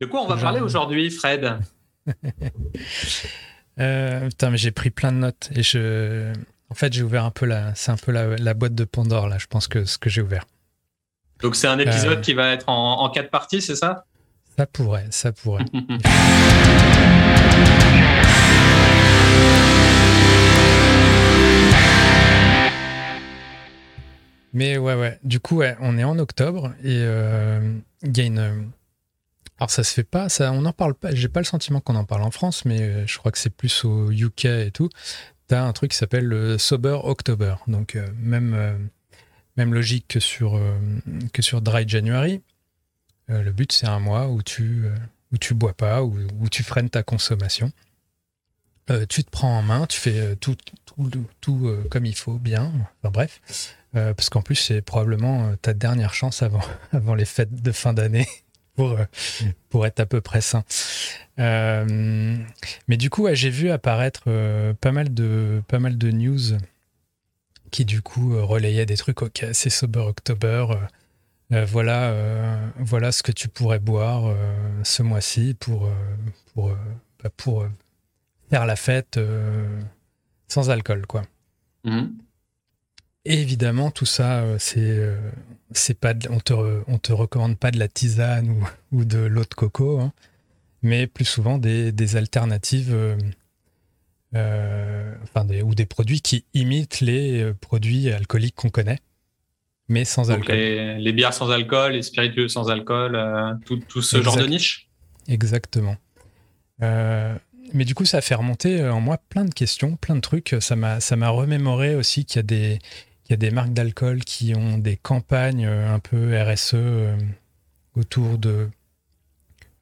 De quoi on va parler aujourd'hui, Fred? Euh, Putain, mais j'ai pris plein de notes et je. En fait, j'ai ouvert un peu la. C'est un peu la, boîte de Pandore là. Je pense que ce que j'ai ouvert. Donc c'est un épisode euh, qui va être en, en quatre parties, c'est ça? Ça pourrait, ça pourrait. Mais ouais, ouais. Du coup, ouais, on est en octobre et euh, il y a une. Alors ça se fait pas, ça, on en parle pas. J'ai pas le sentiment qu'on en parle en France, mais euh, je crois que c'est plus au UK et tout. T'as un truc qui s'appelle le Sober October, donc euh, même même logique que sur que sur Dry January. le but c'est un mois où tu où tu bois pas, où, où tu freines ta consommation. tu te prends en main, tu fais tout tout, tout comme il faut, bien. Enfin bref. Euh, parce qu'en plus, c'est probablement euh, ta dernière chance avant, avant les fêtes de fin d'année pour, euh, pour être à peu près sain. mais du coup, j'ai vu apparaître pas, mal de, pas mal de news qui, du coup, relayaient des trucs. Ok, c'est Sober October. voilà, voilà ce que tu pourrais boire ce mois-ci pour, pour, bah, pour faire la fête sans alcool, quoi. Évidemment, tout ça, euh, c'est euh, c'est pas, on te on te recommande pas de la tisane ou, ou de l'eau de coco, hein, mais plus souvent des, des alternatives, euh, enfin des, ou des produits qui imitent les produits alcooliques qu'on connaît, mais sans alcool. Les, bières sans alcool, les spiritueux sans alcool, tout, tout, ce genre de niche? Exactement. mais du coup, ça a fait remonter en moi plein de questions, plein de trucs. Ça m'a, ça m'a remémoré aussi qu'il y a des, il y a des marques d'alcool qui ont des campagnes euh, un peu RSE euh, autour de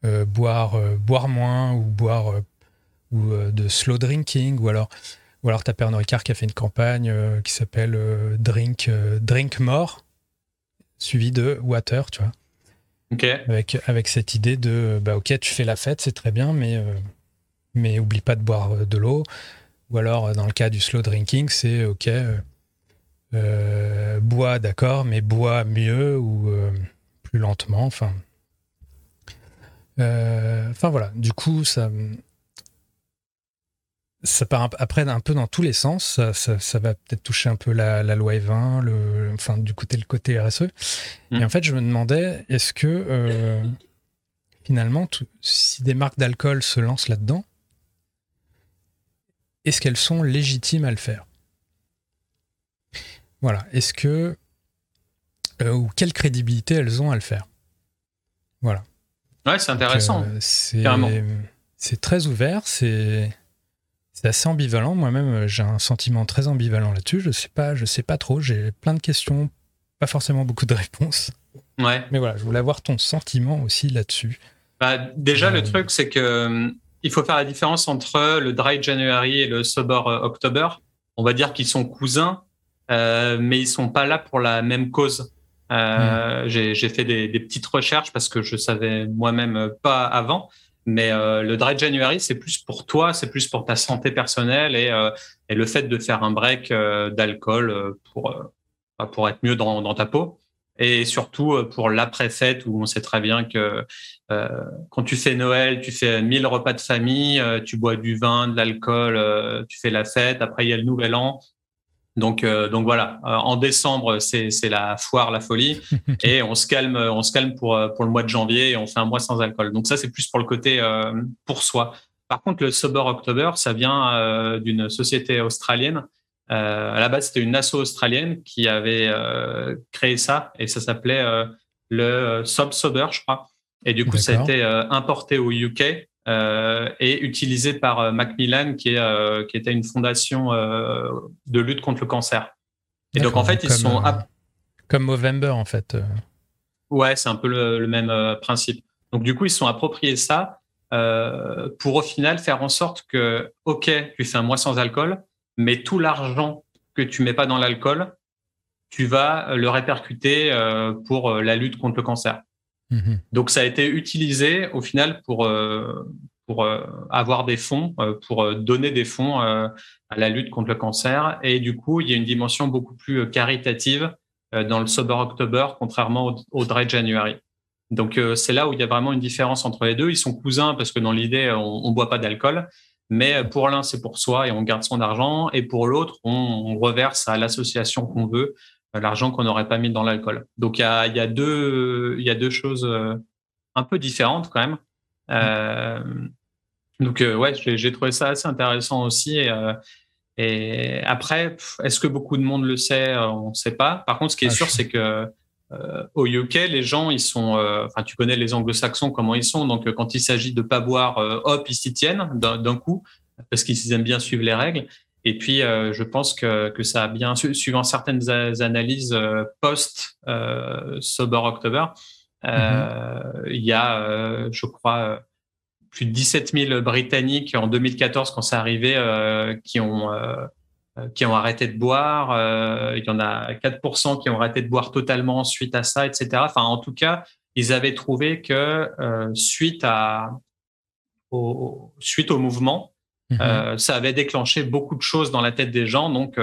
euh, boire, boire moins ou boire ou de slow drinking. Ou alors ou alors t'as Pernod Ricard qui a fait une campagne qui s'appelle Drink Drink More suivi de Water, tu vois. Avec, avec cette idée de bah ok tu fais la fête c'est très bien mais mais oublie pas de boire de l'eau. Ou alors dans le cas du slow drinking c'est ok euh, bois, d'accord, mais bois mieux ou euh, plus lentement. Enfin, euh, enfin voilà. Du coup, ça, ça part après un peu dans tous les sens. Ça, va peut-être toucher un peu la, loi E20, le, enfin du côté le côté RSE. Et mm. en fait, je me demandais, est-ce que finalement, si des marques d'alcool se lancent là-dedans, est-ce qu'elles sont légitimes à le faire? Voilà. Est-ce que. Euh, ou quelle crédibilité elles ont à le faire? Voilà. Ouais, c'est intéressant. Euh, c'est très ouvert, c'est assez ambivalent. Moi-même, j'ai un sentiment très ambivalent là-dessus. Je sais pas, je sais pas trop. J'ai plein de questions, pas forcément beaucoup de réponses. Ouais. Mais voilà, je voulais avoir ton sentiment aussi là-dessus. Bah, déjà, le euh, truc, c'est que il faut faire la différence entre le Dry January et le Sober October. On va dire qu'ils sont cousins, euh, mais ils sont pas là pour la même cause. Euh, hmm. J'ai fait des, des, petites recherches parce que je savais moi-même pas avant. Mais euh, le Dry January, c'est plus pour toi, c'est plus pour ta santé personnelle et, et le fait de faire un break d'alcool pour, bah, pour être mieux dans, dans, ta peau. Et surtout pour l'après-fête où on sait très bien que quand tu fais Noël, tu fais mille repas de famille, tu bois du vin, de l'alcool, tu fais la fête. Après, il y a le Nouvel An. Donc, euh, donc voilà, euh, en décembre, c'est la foire, la folie, et on se calme, on se calme pour, euh, pour le mois de janvier et on fait un mois sans alcool. Donc ça, c'est plus pour le côté pour soi. Par contre, le Sober October, ça vient d'une société australienne. à la base, c'était une asso australienne qui avait créé ça, et ça s'appelait le Sob Sober, je crois. Et du coup, ça a été importé au UK euh, et utilisé par euh, Macmillan, qui, est, euh, qui était une fondation de lutte contre le cancer. Et donc, en fait, ils sont. comme Movember, en fait. Ouais, c'est un peu le, même principe. Donc, du coup, ils se sont appropriés ça pour, au final, faire en sorte que, OK, tu fais un mois sans alcool, mais tout l'argent que tu mets pas dans l'alcool, tu vas le répercuter pour la lutte contre le cancer. Mhm. Donc ça a été utilisé au final pour, euh, pour euh, avoir des fonds, euh, pour donner des fonds à la lutte contre le cancer. Et du coup, il y a une dimension beaucoup plus caritative dans le Sober October, contrairement au, Dry January. Donc c'est là où il y a vraiment une différence entre les deux. Ils sont cousins parce que dans l'idée, on ne boit pas d'alcool. Mais pour l'un, c'est pour soi et on garde son argent. Et pour l'autre, on, reverse à l'association qu'on veut l'argent qu'on n'aurait pas mis dans l'alcool. Donc il y a, y, a deux, y a deux choses un peu différentes quand même. Euh, donc ouais, j'ai trouvé ça assez intéressant aussi. Et, et après, est-ce que beaucoup de monde le sait? Euh, On ne sait pas. Par contre, ce qui est ah, sûr, c'est que euh, au UK, les gens, ils sont, euh, enfin, tu connais les Anglo-Saxons comment ils sont. Donc, quand il s'agit de pas boire, hop, ils s'y tiennent d'un coup parce qu'ils aiment bien suivre les règles. Et puis, je pense que, que ça a bien, suivant certaines analyses post Sober October, mm-hmm. il y a, je crois plus de 17 000 Britanniques en 2014 quand c'est arrivé euh, qui ont euh, qui ont arrêté de boire. Euh, il y en a 4% qui ont arrêté de boire totalement suite à ça, etc. Enfin, en tout cas, ils avaient trouvé que suite à au, suite au mouvement, mhm. ça avait déclenché beaucoup de choses dans la tête des gens. Donc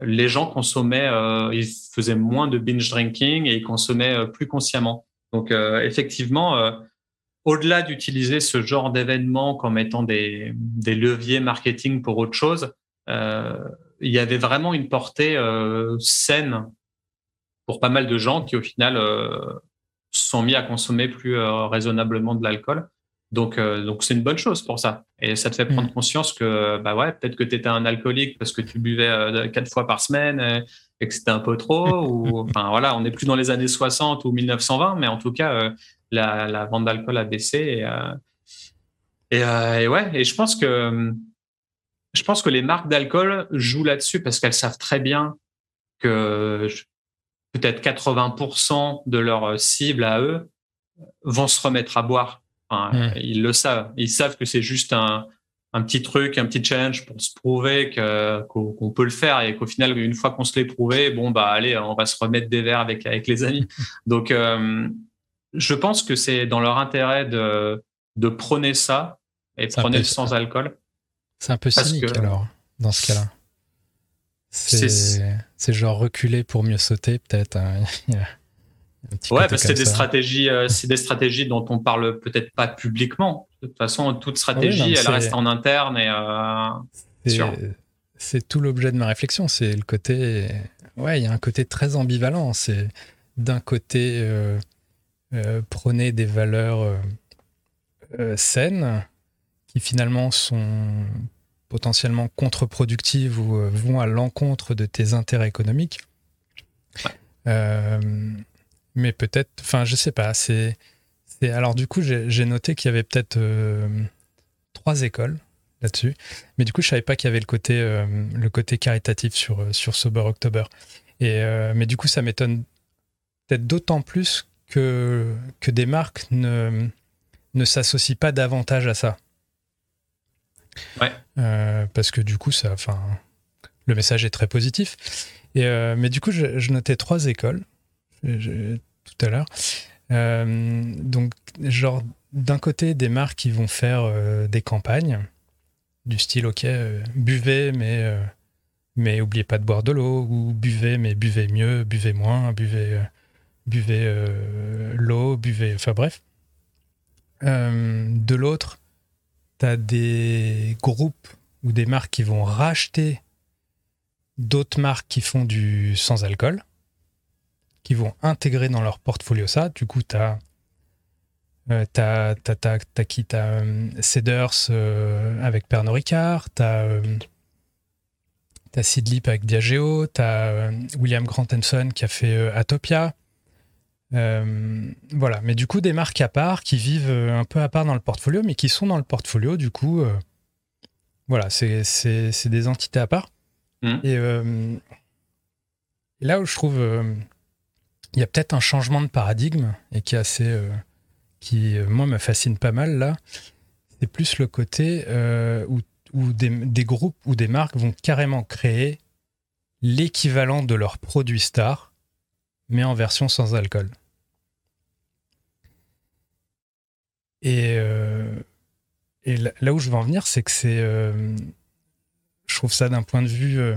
les gens consommaient, ils faisaient moins de binge drinking et ils consommaient plus consciemment. Donc effectivement au-delà d'utiliser ce genre d'événement comme étant des, des, leviers marketing pour autre chose, euh, il y avait vraiment une portée euh, saine pour pas mal de gens qui, au final, euh, sont mis à consommer plus euh, raisonnablement de l'alcool. Donc, euh, donc c'est une bonne chose pour ça. Et ça te fait prendre mmh. conscience que, bah ouais, peut-être que tu étais un alcoolique parce que tu buvais quatre fois par semaine et, et que c'était un peu trop. ou, enfin, voilà, on n'est plus dans les années 60 ou 1920, mais en tout cas, la, vente d'alcool a baissé. Et, euh, euh, et, ouais, et je pense que je pense que les marques d'alcool jouent là-dessus parce qu'elles savent très bien que peut-être 80% de leur cible à eux vont se remettre à boire. Mmh. Ils le savent. Ils savent que c'est juste un, un, petit truc, un petit challenge pour se prouver qu'on peut le faire et qu'au final, une fois qu'on se l'est prouvé, bon bah allez, on va se remettre des verres avec avec les amis. Donc euh, je pense que c'est dans leur intérêt de, de prôner ça et prôner le sans alcool. C'est un peu cynique alors, dans ce cas-là. C'est genre reculer pour mieux sauter, peut-être. Hein. ouais, parce que c'est des stratégies, euh, c'est des stratégies dont on parle peut-être pas publiquement. De toute façon, toute stratégie, elle reste en interne et. Euh, c'est tout l'objet de ma réflexion. C'est le côté, ouais, il y a un côté très ambivalent. C'est d'un côté, euh, euh, prenez des valeurs saines qui finalement sont potentiellement contre-productives ou vont à l'encontre de tes intérêts économiques. Mais peut-être, enfin, je sais pas. C'est, alors du coup, j'ai noté qu'il y avait peut-être trois écoles là-dessus, mais du coup, je savais pas qu'il y avait le côté, le côté caritatif sur sur Sober October. Et mais du coup, ça m'étonne peut-être d'autant plus que, que des marques ne, ne s'associent pas davantage à ça. Ouais. Euh, parce que du coup, ça, enfin, le message est très positif. Et, euh, mais du coup, je, notais trois écoles tout à l'heure. Euh, donc, genre, d'un côté, des marques qui vont faire des campagnes du style, ok, buvez, mais, mais oubliez pas de boire de l'eau, ou buvez, mais buvez mieux, buvez moins, buvez buvez euh, l'eau, buvez. Enfin bref. Euh, de l'autre, tu as des groupes ou des marques qui vont racheter d'autres marques qui font du sans-alcool, qui vont intégrer dans leur portfolio ça. Du coup, tu as. Euh, t'as, qui? T'as Cedars avec Pernod Ricard, t'as as Sidlip avec Diageo, t'as William Grant Hanson qui a fait Atopia, euh, voilà, mais du coup, des marques à part qui vivent euh, un peu à part dans le portfolio, mais qui sont dans le portfolio, du coup, euh, voilà, c'est des entités à part. Mmh. Et, là où je trouve, il y a peut-être un changement de paradigme et qui est assez, qui moi me fascine pas mal là, c'est plus le côté où, où des, groupes ou des marques vont carrément créer l'équivalent de leur produit star, mais en version sans alcool. Et, euh, et là où je veux en venir, c'est que c'est. Euh, je trouve ça d'un point de vue. Euh,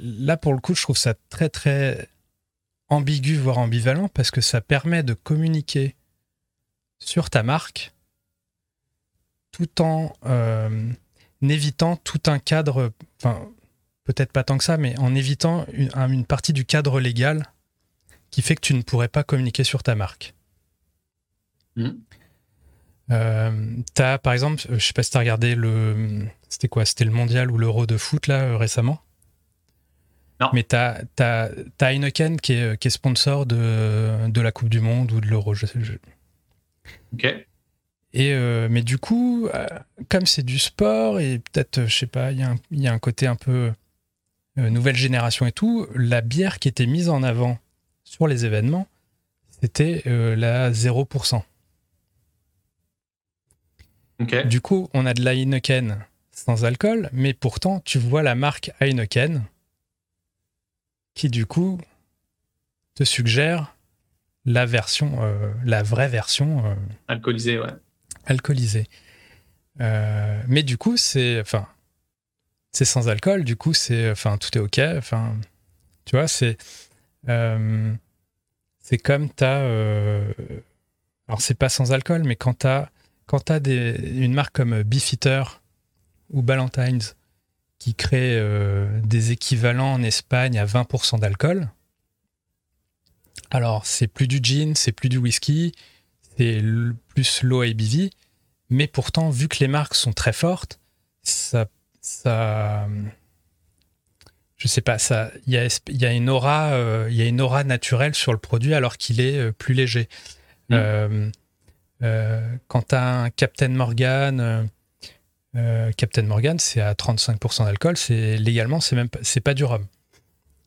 là, pour le coup, je trouve ça très, très ambigu, voire ambivalent, parce que ça permet de communiquer sur ta marque tout en euh, évitant tout un cadre, enfin peut-être pas tant que ça, mais en évitant une, partie du cadre légal qui fait que tu ne pourrais pas communiquer sur ta marque. Mmh. Euh, as, par exemple, je sais pas si tu as regardé le. C'était quoi? C'était le mondial ou l'euro de foot là euh, récemment? Non. Mais tu as, as, Heineken qui est, qui est sponsor de, de, la Coupe du Monde ou de l'euro. Je, Ok. Et euh, mais du coup, comme c'est du sport et peut-être, je sais pas, il y, y, a un côté un peu nouvelle génération et tout, la bière qui était mise en avant sur les événements, c'était la 0%. Du coup, on a de la Heineken sans alcool, mais pourtant, tu vois la marque Heineken qui, du coup, te suggère la version, euh, la vraie version. Euh, alcoolisée, ouais. Alcoolisée. Euh, mais du coup, c'est. Enfin. C'est sans alcool, du coup, c'est. Enfin, tout est OK. Enfin. Tu vois, c'est. c'est comme t'as. alors, c'est pas sans alcool, mais quand t'as quand tu as une marque comme Beefeater ou Ballantines qui crée euh, des équivalents en Espagne à 20% d'alcool, alors c'est plus du gin, c'est plus du whisky, c'est plus low ABV, mais pourtant, vu que les marques sont très fortes, ça. ça je sais pas, ça, il y a, y a, une aura, euh, y a une aura naturelle sur le produit alors qu'il est euh, plus léger. Mmh. Euh, quand tu as un Captain Morgan, euh, euh, Captain Morgan, c'est à 35% d'alcool, c'est légalement, c'est même c'est pas du rhum.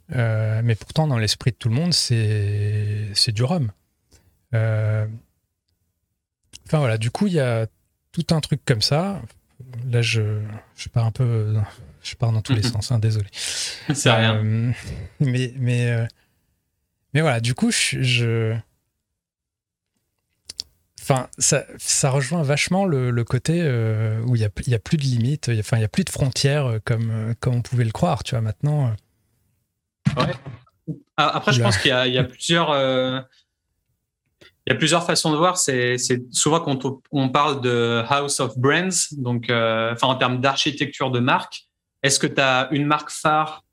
mais pourtant, dans l'esprit de tout le monde, c'est du rhum. Enfin voilà, du coup, il y a tout un truc comme ça. Là, je, je pars un peu, je pars dans tous les sens, hein, désolé. C'est rien. mais, mais, mais voilà, du coup, je, Enfin, ça, rejoint vachement le, côté euh, où il n'y a, plus de limites, enfin, il n'y a plus de frontières euh, comme, euh, comme on pouvait le croire, tu vois, maintenant. Ouais. Ah, après, je pense qu'il y, a plusieurs. Il y a plusieurs façons de voir. C'est souvent quand on, parle de House of Brands, donc enfin en termes d'architecture de marque, est-ce que tu as une marque phare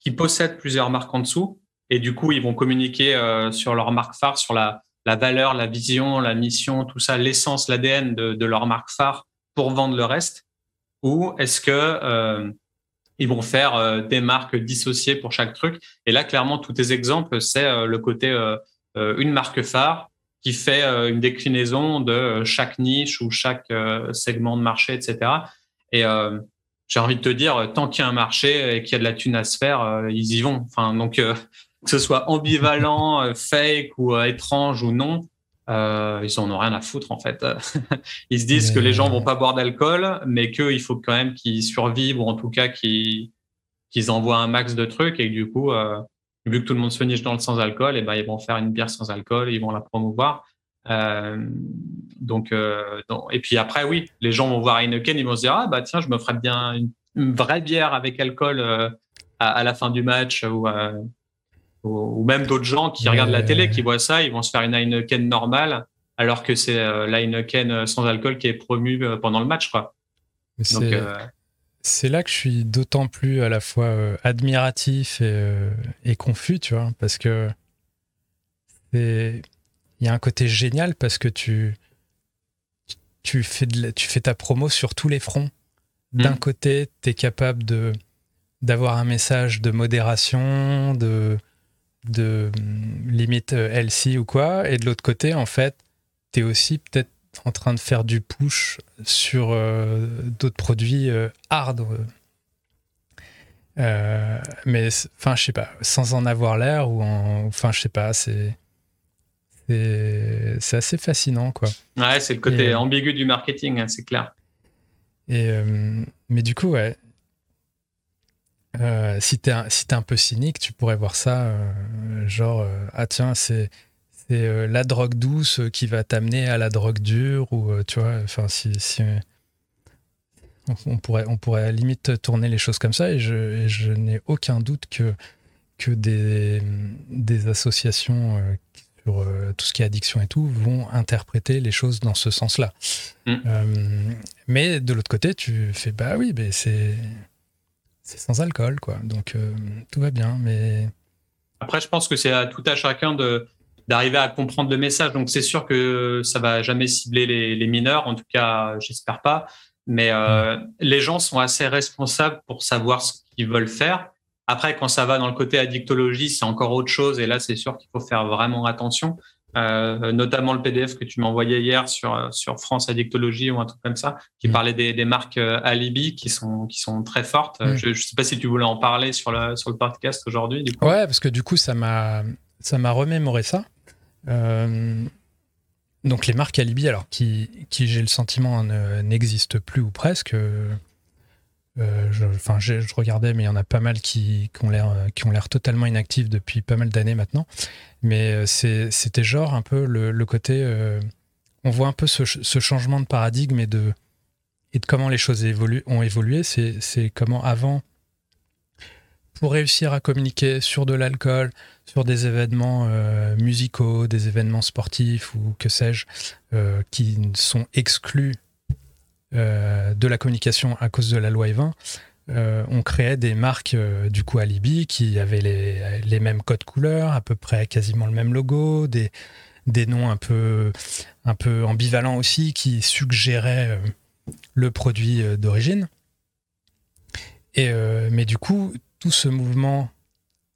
qui possède plusieurs marques en dessous? Et du coup ils vont communiquer sur leur marque phare, sur la, la valeur, la vision, la mission, tout ça, l'essence, l'ADN de, leur marque phare pour vendre le reste? Ou est-ce que euh, ils vont faire euh, des marques dissociées pour chaque truc? Et là, clairement, tous tes exemples, c'est euh, le côté une marque phare qui fait une déclinaison de chaque niche ou chaque segment de marché, etc. Et j'ai envie de te dire, tant qu'il y a un marché et qu'il y a de la thune à se faire, ils y vont. Enfin, donc que ce soit ambivalent, euh, fake ou euh, étrange ou non, euh, ils en ont rien à foutre en fait. ils se disent que les gens vont pas boire d'alcool, mais qu'il faut quand même qu'ils survivent ou en tout cas qu'ils envoient un max de trucs et que du coup, vu que tout le monde se niche dans le sans alcool, et ben ils vont faire une bière sans alcool, ils vont la promouvoir. donc, et puis après, oui, les gens vont voir Heineken, ils vont se dire ah bah tiens, je me ferais bien une, vraie bière avec alcool à, à, la fin du match ou ou, même d'autres gens qui regardent la télé, qui voient ça, ils vont se faire une Heineken normale, alors que c'est euh, la Heineken euh, sans alcool qui est promue euh, pendant le match. Quoi. C'est là que je suis d'autant plus à la fois admiratif et, confus, tu vois, parce que il y a un côté génial parce que tu, tu, fais, de tu fais ta promo sur tous les fronts. D'un mmh. côté, tu es capable de d'avoir un message de modération, de, de mm, limite euh, LC ou quoi, et de l'autre côté, en fait, tu es aussi peut-être en train de faire du push sur euh, d'autres produits euh, hard. mais enfin, je sais pas, sans en avoir l'air, ou enfin, je sais pas, c'est. C'est assez fascinant, quoi. Ouais, c'est le côté ambigu du marketing, hein, c'est clair. Et, mais du coup, ouais, euh, si t'es un, si es un peu cynique, tu pourrais voir ça, euh, genre, euh, ah tiens, c'est la drogue douce qui va t'amener à la drogue dure, ou tu vois, enfin, si, si on, pourrait, on pourrait limite tourner les choses comme ça, et je, je n'ai aucun doute que, que des, des associations sur tout ce qui est addiction et tout vont interpréter les choses dans ce sens-là. Mm. mais de l'autre côté, tu fais bah oui, mais c'est c'est sans alcool, quoi. Donc tout va bien, mais après, je pense que c'est à tout à chacun de d'arriver à comprendre le message. Donc, c'est sûr que ça va jamais cibler les, mineurs. En tout cas, j'espère pas. Mais euh, mm. les gens sont assez responsables pour savoir ce qu'ils veulent faire. Après, quand ça va dans le côté addictologie, c'est encore autre chose. Et là, c'est sûr qu'il faut faire vraiment attention. Euh, notamment le PDF que tu m'as envoyé hier sur sur France Addictologie ou un truc comme ça, qui mm. parlait des, des marques euh, Alibi qui sont qui sont très fortes. Mm. Je, ne sais pas si tu voulais en parler sur le sur le podcast aujourd'hui. Ouais, parce que du coup, ça m'a ça m'a remémoré ça. Euh, donc les marques Alibi, alors qui, qui j'ai le sentiment n'existent plus ou presque. Euh, je, enfin, je, regardais, mais il y en a pas mal qui, qui ont l'air totalement inactifs depuis pas mal d'années maintenant. Mais euh, c'était genre un peu le, côté. Euh, on voit un peu ce, changement de paradigme et de, comment les choses ont évolué. C'est comment avant, pour réussir à communiquer sur de l'alcool, sur des événements musicaux, des événements sportifs ou que sais-je, qui sont exclus euh, de la communication à cause de la loi E20, euh, on créait des marques euh, du coup Alibi qui avaient les, mêmes codes couleurs, à peu près quasiment le même logo, des, noms un peu, un peu ambivalents aussi qui suggéraient le produit d'origine. Et, mais du coup, tout ce mouvement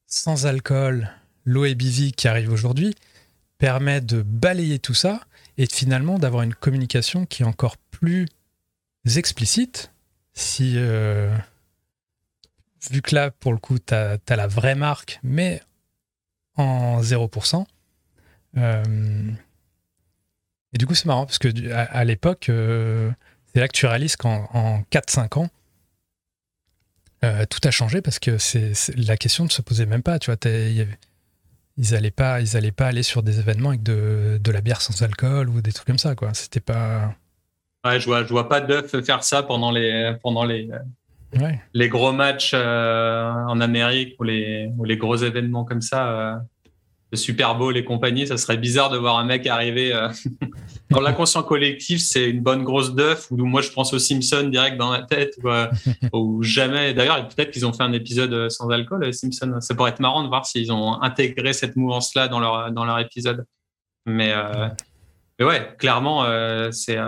sans alcool, l'eau et qui arrive aujourd'hui, permet de balayer tout ça et finalement d'avoir une communication qui est encore plus explicite. Si, euh, vu que là, pour le coup, tu as, la vraie marque, mais en 0%. Euh, et du coup, c'est marrant parce que à, l'époque, euh, c'est là que tu réalises qu'en 4-5 ans, tout a changé parce que c'est la question ne se posait même pas. Tu vois, ils allaient pas, ils allaient pas aller sur des événements avec de, de, la bière sans alcool ou des trucs comme ça. C'était pas. Ouais, je vois, je vois pas Duff faire ça pendant les, pendant les, les gros matchs euh, en Amérique ou les, ou les gros événements comme ça. Euh, le Super Bowl et compagnie, ça serait bizarre de voir un mec arriver. Euh, dans l'inconscient collectif, c'est une bonne grosse ou moi je pense aux Simpsons direct dans la tête, ou, jamais. D'ailleurs, peut-être qu'ils ont fait un épisode sans alcool, Simpsons. Ça pourrait être marrant de voir s'ils ont intégré cette mouvance-là dans leur, dans leur épisode. Mais, mais ouais, clairement, c'est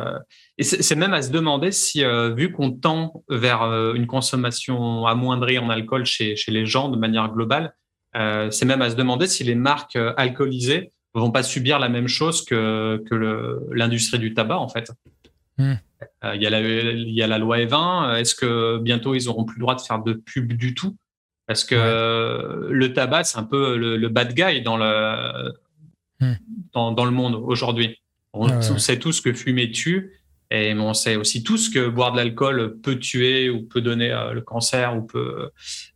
et c'est même à se demander si, euh, vu qu'on tend vers euh, une consommation amoindrie en alcool chez, chez les gens de manière globale, euh, c'est même à se demander si les marques alcoolisées vont pas subir la même chose que, que l'industrie du tabac, en fait. Hmm. Il y, a la, y a la loi E20. Est-ce que bientôt ils auront plus le droit de faire de pub du tout? Parce que le tabac, c'est un peu le, bad guy dans le, hmm. dans, dans, le monde aujourd'hui. On sait tous que fumer tue et on sait aussi tous que boire de l'alcool peut tuer ou peut donner euh, le cancer ou peut,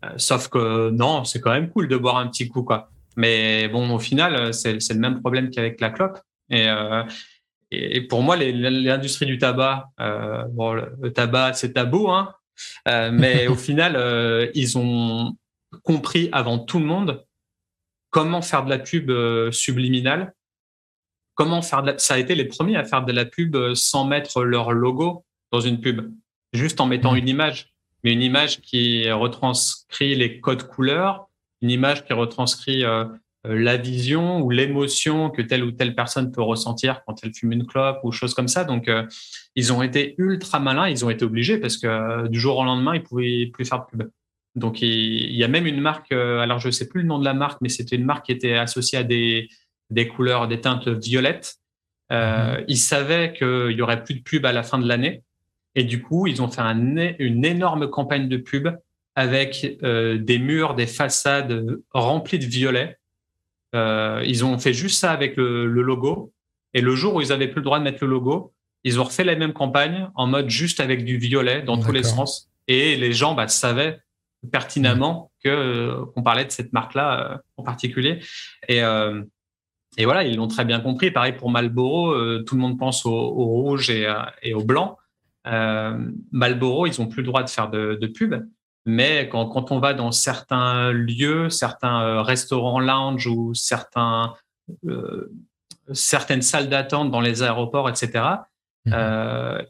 euh, sauf que non, c'est quand même cool de boire un petit coup, quoi. Mais bon, au final, c'est le même problème qu'avec la clope. Et, euh, et pour moi, l'industrie du tabac, bon, le, tabac, c'est tabou, hein. Mais au final, ils ont compris avant tout le monde comment faire de la pub subliminale comment faire de ça a été les premiers à faire de la pub euh, sans mettre leur logo dans une pub, juste en mettant mmh. une image, mais une image qui retranscrit les codes couleurs, une image qui retranscrit euh, euh, la vision ou l'émotion que telle ou telle personne peut ressentir quand elle fume une clope ou choses comme ça. Donc, ils ont été ultra malins, ils ont été obligés parce que du jour au lendemain, ils pouvaient plus faire de pub. Donc, il, y a même une marque, alors je sais plus le nom de la marque, mais c'était une marque qui était associée à des, des couleurs, des teintes violettes. Euh, mhm. Ils savaient qu'il y aurait plus de pub à la fin de l'année. Et du coup, ils ont fait une énorme campagne de pub avec euh, des murs, des façades remplies de violets. Euh, ils ont fait juste ça avec le, logo. Et le jour où ils avaient plus le droit de mettre le logo, ils ont refait la même campagne en mode juste avec du violet dans tous les sens. Et les gens bah, savaient pertinemment que qu'on parlait de cette marque-là en particulier. Et et voilà, ils l'ont très bien compris. Pareil pour Marlboro, euh, tout le monde pense au, rouge et, et, au blanc. Euh, Marlboro, ils ont plus le droit de faire de, de pub. Mais quand, quand, on va dans certains lieux, certains restaurants lounge ou certains, certaines salles d'attente dans les aéroports, etc., mmh.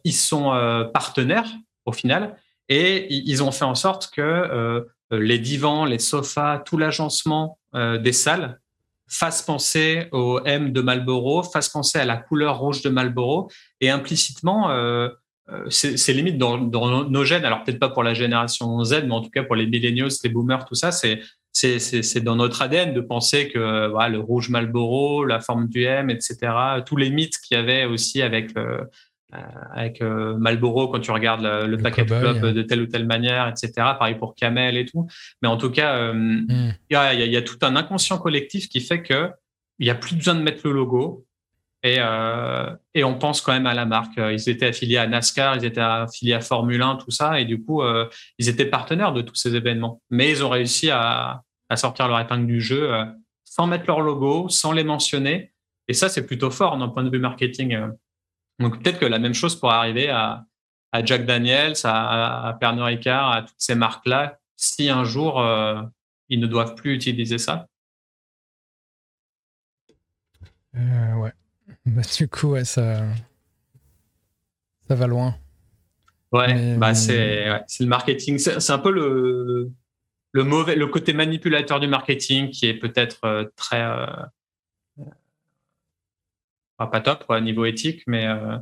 ils sont partenaires au final et ils ont fait en sorte que les divans, les sofas, tout l'agencement des salles fasse penser au M de Marlboro, fasse penser à la couleur rouge de Marlboro, et implicitement, euh, euh c'est limite dans, nos gènes, alors peut-être pas pour la génération Z, mais en tout cas pour les millennials, les boomers, tout ça, c'est dans notre ADN de penser que voilà, le rouge Marlboro, la forme du M, etc., tous les mythes qu'il y avait aussi avec euh, euh, avec euh, Marlboro quand tu regardes le, paquet club de telle ou telle manière, etc. Pareil pour Camel et tout. Mais en tout cas, euh, hmm. il y, y, a, tout un inconscient collectif qui fait que il y a plus besoin de mettre le logo. Et, et, on pense quand même à la marque. Ils étaient affiliés à NASCAR, ils étaient affiliés à Formule 1, tout ça, et du coup, ils étaient partenaires de tous ces événements. Mais ils ont réussi à, à sortir leur épingle du jeu sans mettre leur logo, sans les mentionner. Et ça, c'est plutôt fort d'un point de vue marketing. Donc peut-être que la même chose pourrait arriver à, à Jack Daniels, à, à Pernod Ricard, à toutes ces marques-là, si un jour euh, ils ne doivent plus utiliser ça? Euh, ouais. Bah, du coup, ouais, ça, ça va loin. Ouais, bah c'est ouais, le marketing. C'est un peu le, le mauvais, le côté manipulateur du marketing qui est peut-être euh, très euh, pas top au niveau éthique, mais euh,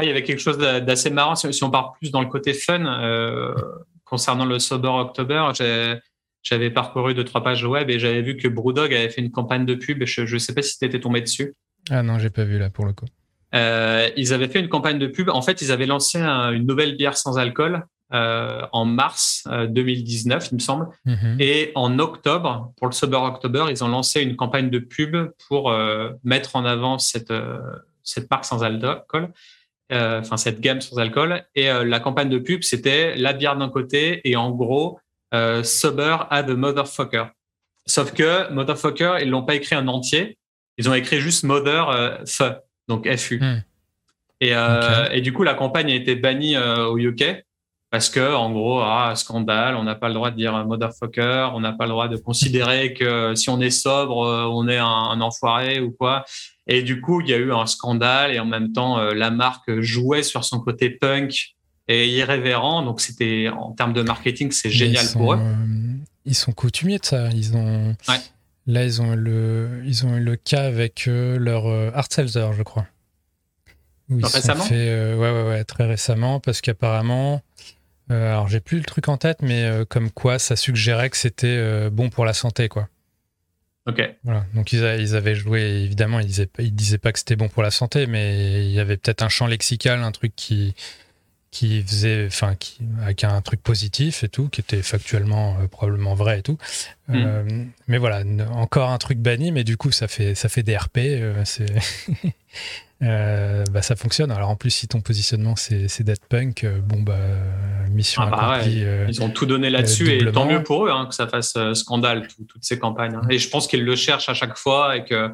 il y avait quelque chose d'assez marrant. Si, on part plus dans le côté fun, euh, concernant le Sober October, j'avais parcouru deux, trois pages web et j'avais vu que Brewdog avait fait une campagne de pub. Je ne sais pas si tu étais tombé dessus. Ah non, j'ai pas vu là pour le coup. Euh, ils avaient fait une campagne de pub. En fait, ils avaient lancé une nouvelle bière sans alcool euh, en mars 2019, euh, il me semble. Mhm. Et en octobre, pour le Sober October, ils ont lancé une campagne de pub pour euh, mettre en avant cette, cette marque sans alcool, enfin cette gamme sans alcool. Et la campagne de pub, c'était la bière d'un côté et en gros, Sober a the motherfucker. Sauf que motherfucker, ils l'ont pas écrit en entier. Ils ont écrit juste mother f, donc FU. Hmm. Et, et, du coup, la campagne a été bannie au UK parce que en gros, ah, scandale, on n'a pas le droit de dire motherfucker, on n'a pas le droit de considérer que si on est sobre, euh, on est un, enfoiré ou quoi. Et du coup, il y a eu un scandale et en même temps, euh, la marque jouait sur son côté punk et irrévérent. Donc c'était en termes de marketing, c'est génial pour eux. Euh, ils sont coutumiers de ça. Ils ont là, ils ont le, ils ont eu le cas avec leur Art Seltzer, je crois. récemment? Fait, ouais, ouais, ouais, très récemment, parce qu'apparemment euh, alors j'ai plus le truc en tête, mais euh, comme quoi ça suggérait que c'était euh, bon pour la santé, quoi. Ok. Voilà. Donc ils, avaient joué, évidemment, ils disaient, ils disaient pas que c'était bon pour la santé, mais il y avait peut-être un champ lexical, un truc qui qui faisait, enfin, qui, avec un truc positif et tout, qui était factuellement probablement vrai et tout. Hmm. mais voilà, encore un truc banni, mais du coup ça fait ça fait des RP, c'est bah, ça fonctionne. Alors en plus, si ton positionnement c'est d'être punk, bon bah mission ah bah accomplie. Euh, ils ont tout donné là-dessus et tant mieux pour eux hein, que ça fasse euh, scandale toutes ces campagnes. Hein. Et je pense qu'ils le cherchent à chaque fois et que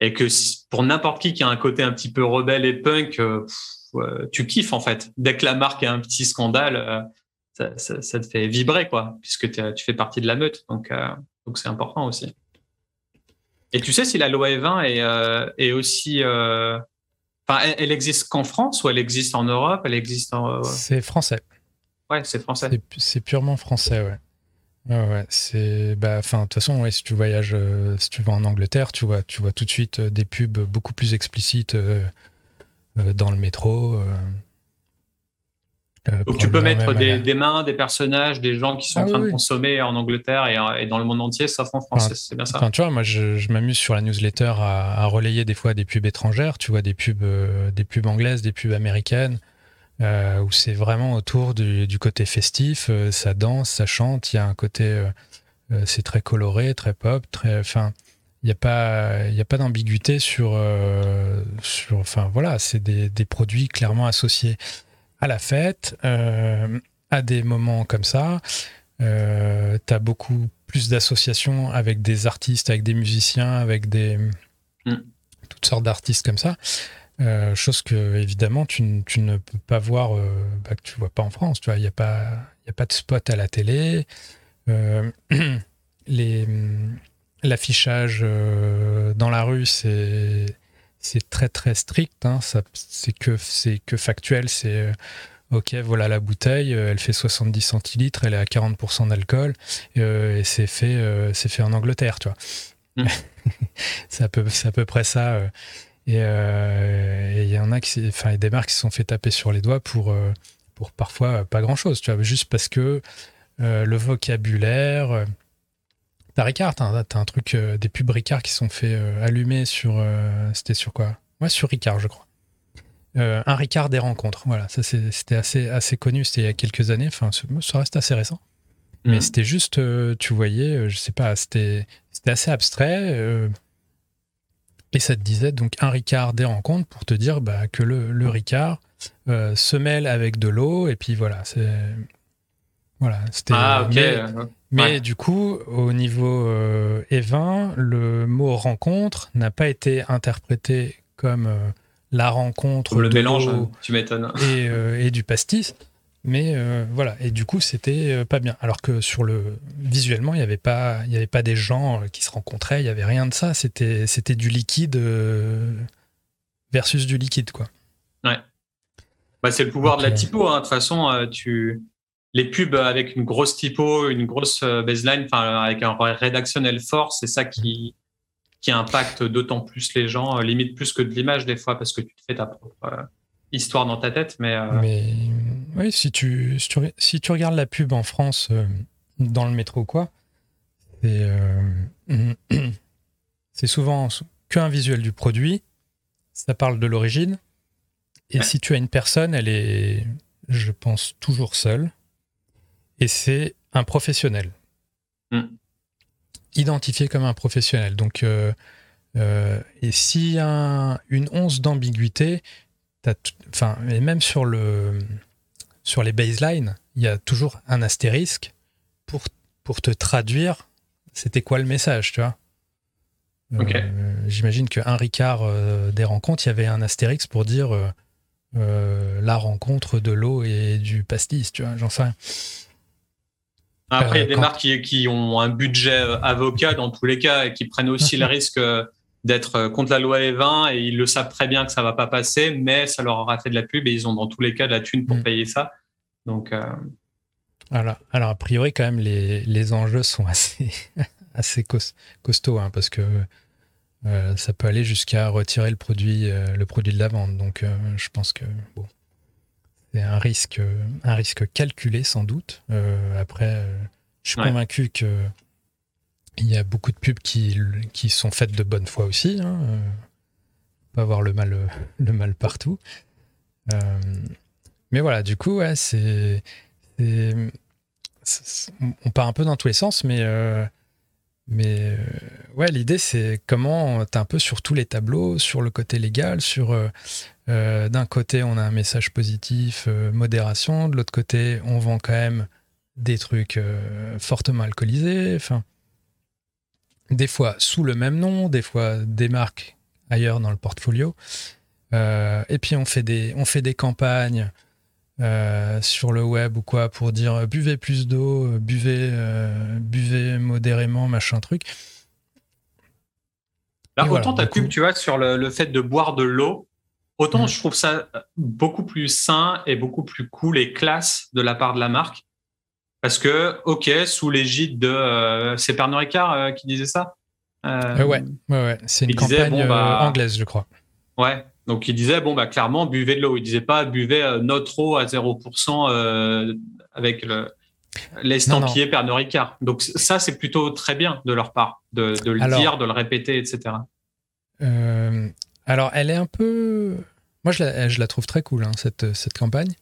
et que pour n'importe qui qui a un côté un petit peu rebelle et punk, euh, tu kiffes en fait. Dès que la marque a un petit scandale, ça, ça, te fait vibrer quoi, puisque tu fais partie de la meute. Donc donc c'est important aussi. Et tu sais si la loi E20 est, est aussi Enfin, elle, existe qu'en France ou elle existe en Europe? Elle existe en. C'est français. Ouais, c'est français. C'est purement français, ouais. Ouais, c'est bah enfin de toute façon ouais, si tu voyages euh, si tu vas en Angleterre tu vois tu vois tout de suite euh, des pubs beaucoup plus explicites euh, dans le métro donc tu peux mettre des, mains des personnages des gens qui sont ah en train de consommer en Angleterre et, dans le monde entier sauf en France c'est bien ça. enfin, tu vois moi je, m'amuse sur la newsletter à, à, relayer des fois des pubs étrangères tu vois des pubs des pubs anglaises des pubs américaines euh, où c'est vraiment autour du, côté festif, euh, ça danse, ça chante, il y a un côté, euh, c'est très coloré, très pop, très, enfin, il n'y a pas, il a pas d'ambiguïté sur, sur, enfin voilà, c'est des, des, produits clairement associés à la fête, à des moments comme ça. Euh, tu as beaucoup plus d'associations avec des artistes, avec des musiciens, avec des mm. toutes sortes d'artistes comme ça. chose que évidemment tu, ne peux pas voir, bah, que tu vois pas en France. Tu vois, il n'y a pas, il a pas de spot à la télé. les l'affichage dans la rue, c'est c'est très très strict. Hein. c'est que c'est que factuel. C'est ok, voilà la bouteille, elle fait 70 centilitres, elle est à 40% d'alcool, et c'est fait, c'est fait en Angleterre, tu vois. Mm. c'est à, peu, à peu près ça. Euh. Euh, et il y en a qui, enfin, des marques qui se sont fait taper sur les doigts pour, euh, pour parfois pas grand chose, tu vois, juste parce que le vocabulaire. T'as Ricard, t'as un truc, des pubs Ricard qui sont fait allumer sur. C'était sur quoi? Ouais, sur Ricard, je crois. un Ricard des rencontres, voilà, ça c'était assez, assez connu, c'était il y a quelques années, enfin, ça reste assez récent. Mais mm. c'était juste, tu voyais, je sais pas, c'était assez abstrait. Euh, et ça te disait donc un Ricard des rencontres pour te dire bah, que le, le Ricard euh, se mêle avec de l'eau. Et puis voilà, c'est. Voilà, c'était. Ah, ok. Mais, du coup, au niveau euh, E20, le mot rencontre n'a pas été interprété comme la rencontre. le mélange, tu m'étonnes. Et, et, du pastis. Mais euh, voilà, et du coup, c'était euh, pas bien. Alors que sur le visuellement, il n'y avait pas, y avait pas des gens euh, qui se rencontraient, il y avait rien de ça. C'était, c'était du liquide versus du liquide, quoi. Ouais. Bah, c'est le pouvoir de la typo. Hein. De toute façon, tu les pubs avec une grosse typo, une grosse baseline, enfin avec un rédactionnel fort, c'est ça qui qui impacte d'autant plus les gens, limite plus que de l'image des fois, parce que tu te fais ta propre histoire dans ta tête, mais. Euh, mais oui, si tu, si tu, regardes la pub en France euh, dans le métro, quoi, c'est euh, c'est souvent qu'un visuel du produit, ça parle de l'origine, et si tu as une personne, elle est, je pense, toujours seule, et c'est un professionnel. Mm. Identifié comme un professionnel. Donc, et s'il y a une once d'ambiguïté, enfin, et même sur, le, sur les baselines, il y a toujours un astérisque pour, pour te traduire c'était quoi le message, tu vois. Euh, j'imagine qu'un Ricard euh, des rencontres, il y avait un astérix pour dire euh, la rencontre de l'eau et du pastis, tu vois, j'en sais rien. Après, il y a des marques qui, qui, ont un budget avocat dans tous les cas et qui prennent aussi le risque d'être euh, contre la loi E20 et ils le savent très bien que ça va pas passer, mais ça leur aura fait de la pub et ils ont dans tous les cas de la thune pour mm. payer ça. Donc, euh... voilà. Alors, a priori, quand même, les, les enjeux sont assez, assez costauds hein, parce que euh, ça peut aller jusqu'à retirer le produit, euh, le produit de la vente. Donc, je pense que bon, un risque, un risque calculé sans doute. après, je suis convaincu que il y a beaucoup de pubs qui, qui sont faites de bonne foi aussi. Hein. Euh, pas avoir le mal, le mal partout. Euh, mais voilà, du coup, ouais, c'est, on part un peu dans tous les sens, mais, euh, mais ouais, l'idée, c'est comment tu un peu sur tous les tableaux, sur le côté légal, sur d'un côté, on a un message positif, modération, de l'autre côté, on vend quand même des trucs fortement alcoolisés. Des fois sous le même nom, des fois des marques ailleurs dans le portfolio. Euh, et puis on fait des campagnes euh, sur le web ou quoi pour dire euh, buvez plus d'eau, buvez, buvez modérément, machin truc. Là, autant ta pub, tu vois, sur le, fait de boire de l'eau, autant mm. je trouve ça beaucoup plus sain et beaucoup plus cool et classe de la part de la marque parce que, OK, sous l'égide de. Euh, c'est Pernod Ricard euh, qui disait ça euh, Ouais, ouais, ouais. c'est une campagne bah, anglaise, je crois. Ouais, donc il disait, bon, bah, clairement, buvez de l'eau. Il disait pas, buvez notre eau à 0% avec le, l'estampillé Pernod Ricard. Donc ça, c'est plutôt très bien de leur part, de, le dire, de le répéter, etc. alors, elle est un peu. Moi, je la, je la trouve très cool, hein, cette, cette campagne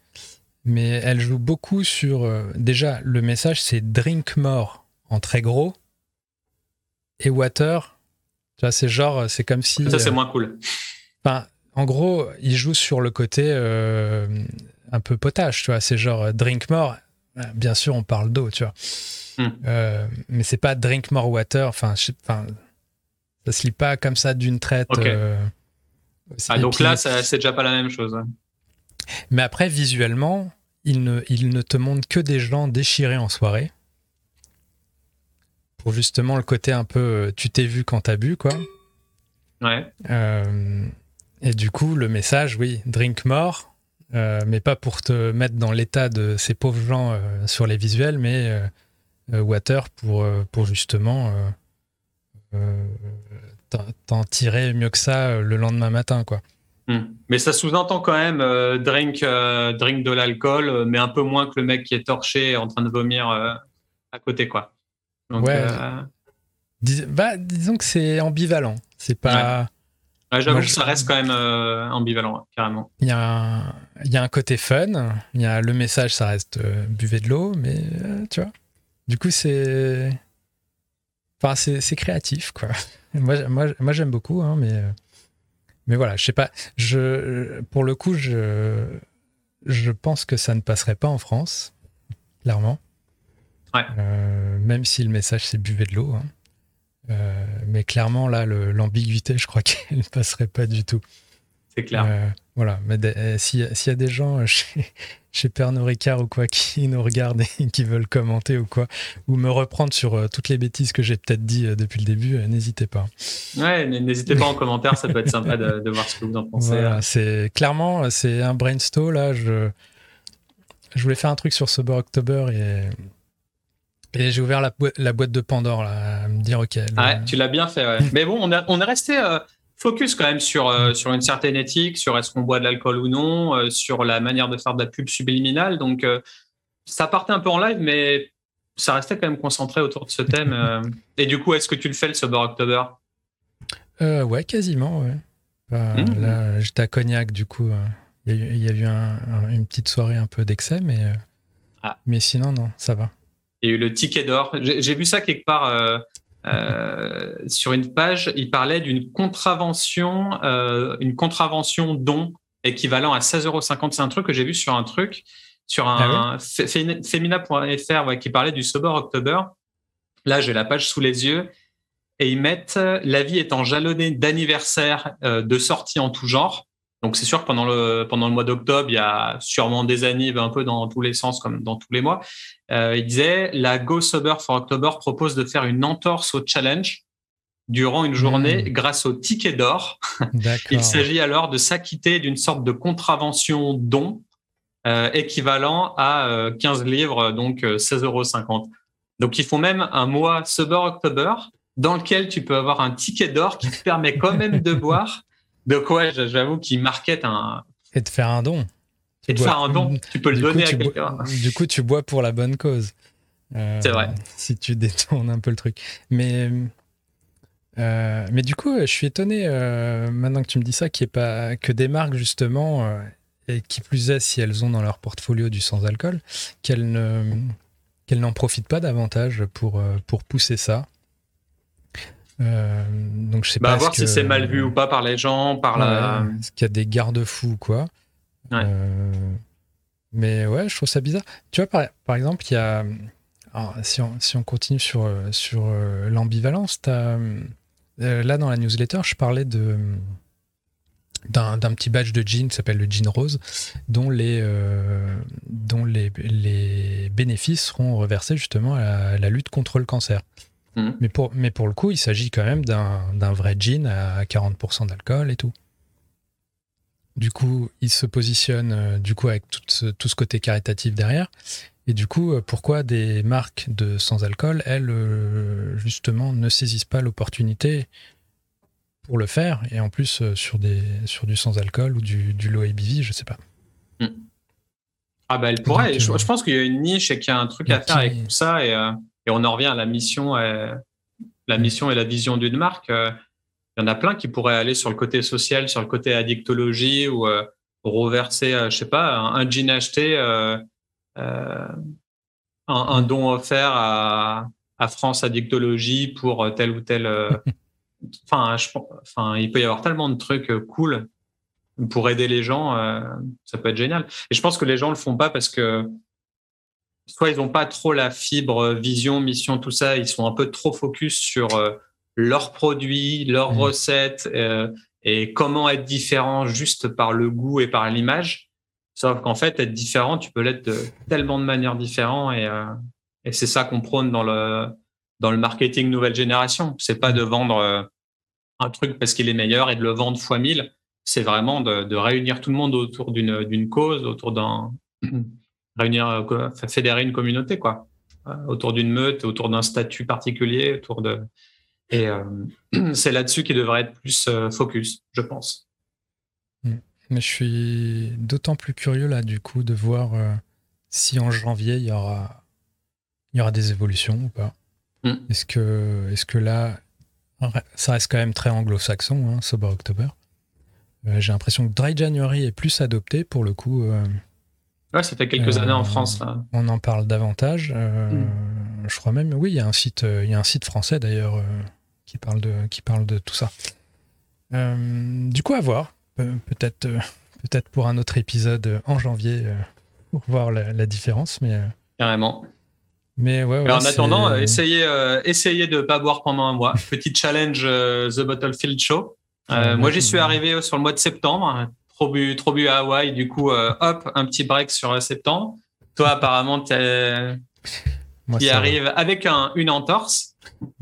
mais elle joue beaucoup sur. Euh, déjà, le message, c'est drink more en très gros et water. Tu vois, c'est genre, c'est comme si. Ça, c'est euh, moins cool. Enfin, en gros, il joue sur le côté euh, un peu potage, tu vois. C'est genre drink more. Bien sûr, on parle d'eau, tu vois. Hmm. mais c'est pas drink more water. Enfin, enfin ça se lit pas comme ça d'une traite. Ah, donc là, c'est déjà pas la même chose. Mais après, visuellement, il ne, il ne te montre que des gens déchirés en soirée. Pour justement le côté un peu euh, tu t'es vu quand t'as bu, quoi. Ouais. Euh, et du coup, le message, oui, drink more, euh, mais pas pour te mettre dans l'état de ces pauvres gens sur les visuels, mais water pour, pour justement t'en tirer mieux que ça le lendemain matin, quoi. Hmm. Mais ça sous-entend quand même euh, drink, euh, drink de l'alcool, euh, mais un peu moins que le mec qui est torché en train de vomir à côté, quoi. ouais. bah, disons que c'est ambivalent. C'est pas. J'avoue que ça reste quand même ambivalent, carrément. Il y, a un, y a un côté fun, il y a le message, ça reste buvez de l'eau, mais tu vois. Du coup, c'est. Enfin, c'est créatif, quoi. moi, moi, moi j'aime beaucoup, hein, mais mais voilà, je sais pas. Je, pour le coup, je, je pense que ça ne passerait pas en France, clairement. Ouais. Euh, même si le message c'est buvez de l'eau. Hein. Euh, mais clairement, là, l'ambiguïté, je crois qu'elle ne passerait pas du tout. C'est clair. Euh, voilà, mais euh, s'il y a des gens chez, chez Pernod Ricard ou quoi qui nous regardent et qui veulent commenter ou quoi, ou me reprendre sur euh, toutes les bêtises que j'ai peut-être dit depuis le début, n'hésitez pas. Ouais, n'hésitez pas en commentaire, ça peut être sympa de, voir ce que vous en pensez. Voilà, c'est clairement, c'est un brainstorm là. Je, je voulais faire un truc sur Sober October et et j'ai ouvert la, la, boîte de Pandore là, à me dire ok. Ouais, tu l'as bien fait. Ouais. Mais bon, on, on est resté focus quand même sur, euh, sur une certaine éthique, sur est-ce qu'on boit de l'alcool ou non, euh, sur la manière de faire de la pub subliminale. Donc, euh, ça partait un peu en live, mais ça restait quand même concentré autour de ce thème. Et du coup, est-ce que tu le fais le Sober October? Ouais, quasiment. Ouais. Bah, mmh. Là, j'étais à Cognac, du coup. Il y, a eu, une petite soirée un peu d'excès, mais, ah. mais sinon, non, ça va. Il y a eu le ticket d'or. J'ai vu ça quelque part euh, sur une page, il parlait d'une contravention, euh, une contravention don équivalent à 16,50 euros. C'est un truc que j'ai vu sur un truc, sur un ah femina.fr qui parlait du Sober October. Là, j'ai la page sous les yeux et ils mettent la vie étant jalonnée d'anniversaires euh, de sorties en tout genre. Donc c'est sûr que pendant le pendant le mois d'octobre, il y a sûrement des annives un peu dans tous les sens comme dans tous les mois. Euh, il disait la Go Sober for October propose de faire une entorse au challenge durant une journée hmm. grâce au ticket d'or. il s'agit alors de s'acquitter d'une sorte de contravention don euh, équivalent à 15 euh, livres, donc 16,50 euh, euros. Donc ils font même un mois Sober October dans lequel tu peux avoir un ticket d'or qui te permet quand même de boire donc ouais, j'avoue qu'il market un... Et de faire un don. et de faire un don, tu peux le donner à quelqu'un. Du coup, tu bois pour la bonne cause. Euh, c'est vrai. Si tu détournes un peu le truc. Mais, euh, mais du coup, je suis étonné, euh, maintenant que tu me dis ça, qu'il n'y pas que des marques, justement, et qui plus est, si elles ont dans leur portfolio du sans-alcool, qu'elles ne qu'elles n'en profitent pas davantage pour, pour pousser ça. Euh, donc je sais bah, pas. voir si c'est mal vu ou pas par les gens, par la. Est-ce qu'il y a des garde-fous quoi euh, Mais ouais, je trouve ça bizarre. Tu vois, par, par exemple, il y a. si, on, si, on, continue sur, sur euh, l'ambivalence, là dans la newsletter, je parlais de d'un petit badge de jean qui s'appelle le jean rose, dont les, dont les, les bénéfices seront reversés justement à la lutte contre le cancer. Mhm. Mais, pour, mais pour le coup, il s'agit quand même d'un vrai gin à 40% d'alcool et tout. Du coup, il se positionne euh, du coup avec tout ce, tout ce, côté caritatif derrière. Et du coup, euh, pourquoi des marques de sans-alcool, elles, euh, justement, ne saisissent pas l'opportunité pour le faire Et en plus, sur, des, sur du sans-alcool ou du, du low ABV, je sais pas. Mhm. Ah bah elle pourrait. je, pense qu'il y a une niche et qu'il y a un truc à faire avec tout ça. Et, et on en revient à la mission, et, la mission et la vision d'une marque. Euh, il y en a plein qui pourraient aller sur le côté social, sur le côté addictologie ou euh, reverser, euh, je sais pas, un, jean acheté, un, don offert à, France Addictologie pour tel ou tel. enfin, enfin, il peut y avoir tellement de trucs cool pour aider les gens, ça peut être génial. Et je pense que les gens le font pas parce que soit ils n'ont pas trop la fibre euh, vision, mission, tout ça, ils sont un peu trop focus sur euh, leurs produits, leurs mmh. recettes, euh, et comment être différent juste par le goût et par l'image. Sauf qu'en fait, être différent, tu peux l'être de tellement de manières différentes et, euh, et c'est ça qu'on prône dans le, dans le marketing nouvelle génération. C'est pas de vendre un truc parce qu'il est meilleur et de le vendre fois mille. C'est vraiment de, de, réunir tout le monde autour d'une cause, autour d'un, réunir, euh, fédérer une communauté, quoi, autour d'une meute, autour d'un statut particulier, autour de, et euh, c'est là-dessus qu'il devrait être plus euh, focus, je pense. Mais je suis d'autant plus curieux là, du coup, de voir euh, si en janvier il y aura, il y aura des évolutions ou pas. Mm. Est-ce que, est que là, ça reste quand même très anglo-saxon, hein, Sober October. J'ai l'impression que Dry January est plus adopté pour le coup. Ouais, ça fait quelques années en France. On en parle davantage. Mm. Je crois même, oui, il y a un site, il y a un site français d'ailleurs qui parle de, qui parle de tout ça. Euh, du coup, à voir. peut-être, euh, peut-être pour un autre épisode euh, en janvier pour voir la, différence, mais carrément. Mais ouais, ouais en attendant, essayez, essayez de pas boire pendant un mois. Petit challenge The Bottlefield Show. moi, j'y suis arrivé sur le mois de septembre. Trop bu, trop bu à Hawaï. Du coup, hop, un petit break sur septembre. Toi, apparemment, tu arrives avec un, une entorse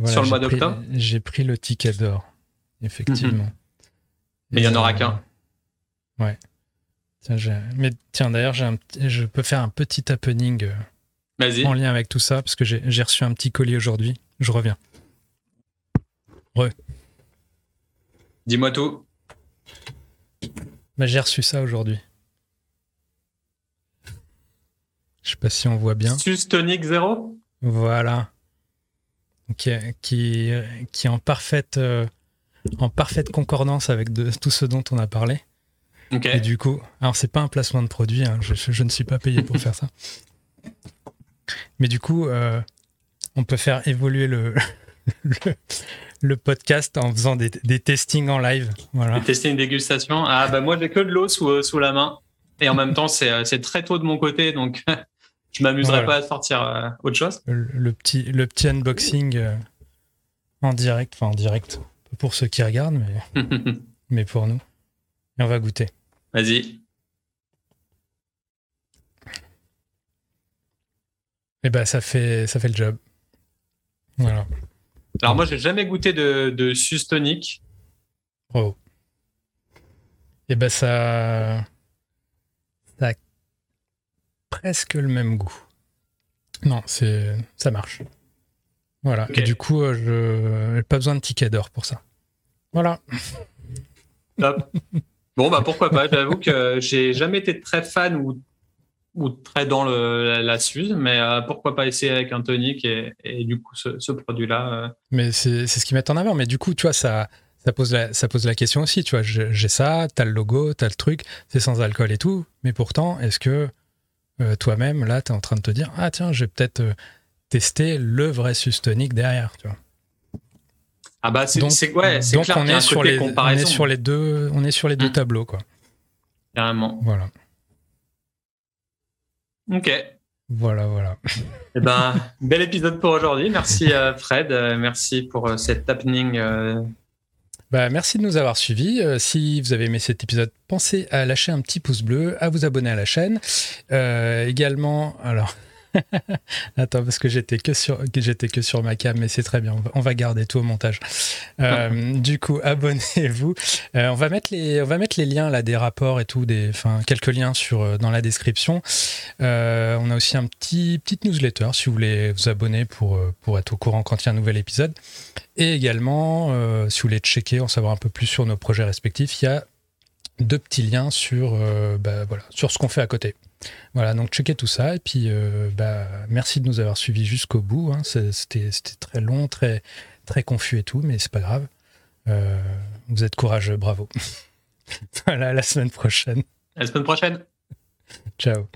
sur le mois d'octobre J'ai pris le ticket d'or, effectivement. Mhm. Mais il n'y en aura qu'un. Ouais. mais tiens, d'ailleurs, je peux faire un petit happening euh, en lien avec tout ça, parce que j'ai reçu un petit colis aujourd'hui. Je reviens. Re. Dis-moi tout. Bah, j'ai reçu ça aujourd'hui. Je sais pas si on voit bien. Sus tonic 0 Voilà qui, qui, qui est en parfaite, euh, en parfaite concordance avec de, tout ce dont on a parlé. Et du coup, alors c'est pas un placement de produit, hein, je, je, ne suis pas payé pour faire ça. Mais du coup, euh, on peut faire évoluer le, le, podcast en faisant des, des testings en live. Voilà. Des testings dégustation. Ah bah moi j'ai que de l'eau sous, sous la main. Et en même temps, c'est très tôt de mon côté, donc je m'amuserais pas à sortir euh, autre chose. Le, petit, le petit unboxing euh, en direct, enfin en direct, pour ceux qui regardent, mais, mais pour nous. Et on va goûter. Vas-y. Et eh ben ça fait ça fait le job. Voilà. Alors moi j'ai jamais goûté de, de sustonique. Oh. Et eh ben ça presque le même goût. Non, c'est ça marche. Voilà. Et du coup, euh, je n'ai pas besoin de ticket d'or pour ça. Voilà. Top. Bon, bah pourquoi pas. J'avoue que j'ai jamais été très fan ou, ou très dans le, la, Suze, mais euh, pourquoi pas essayer avec un tonic et, et du coup ce, produit-là. Euh. Mais c'est ce qui met en avant. Mais du coup, tu vois, ça, ça, pose, la, ça pose la question aussi. Tu vois, j'ai ça, t'as le logo, t'as le truc, c'est sans alcool et tout. Mais pourtant, est-ce que euh, toi-même, là, tu es en train de te dire Ah, tiens, je vais peut-être tester le vrai sustonique derrière. Tu vois. Ah, bah, c'est ouais, donc clair, on, est sur les, on est sur les deux, on est sur les deux mmh. tableaux, quoi. Carrément. Voilà. Ok. Voilà, voilà. Eh ben, bel épisode pour aujourd'hui. Merci euh, Fred, merci pour cette happening bah, merci de nous avoir suivis. Euh, si vous avez aimé cet épisode, pensez à lâcher un petit pouce bleu, à vous abonner à la chaîne. Euh, également, alors. Attends, parce que j'étais que sur j'étais que sur ma cam, mais c'est très bien. On va, garder tout au montage. Euh, du coup, abonnez-vous. on va mettre les on va mettre les liens là des rapports et tout, des enfin quelques liens sur dans la description. on a aussi un petit petite newsletter si vous voulez vous abonner pour pour être au courant quand il y a un nouvel épisode. Et également, euh, si vous voulez checker, en savoir un peu plus sur nos projets respectifs, il y a deux petits liens sur, euh, bah, voilà, sur ce qu'on fait à côté. Voilà, donc checkez tout ça. Et puis, euh, bah, merci de nous avoir suivis jusqu'au bout. Hein. C'était très long, très, très confus et tout, mais c'est pas grave. vous êtes courageux, bravo. voilà, la semaine prochaine. À la semaine prochaine. Ciao.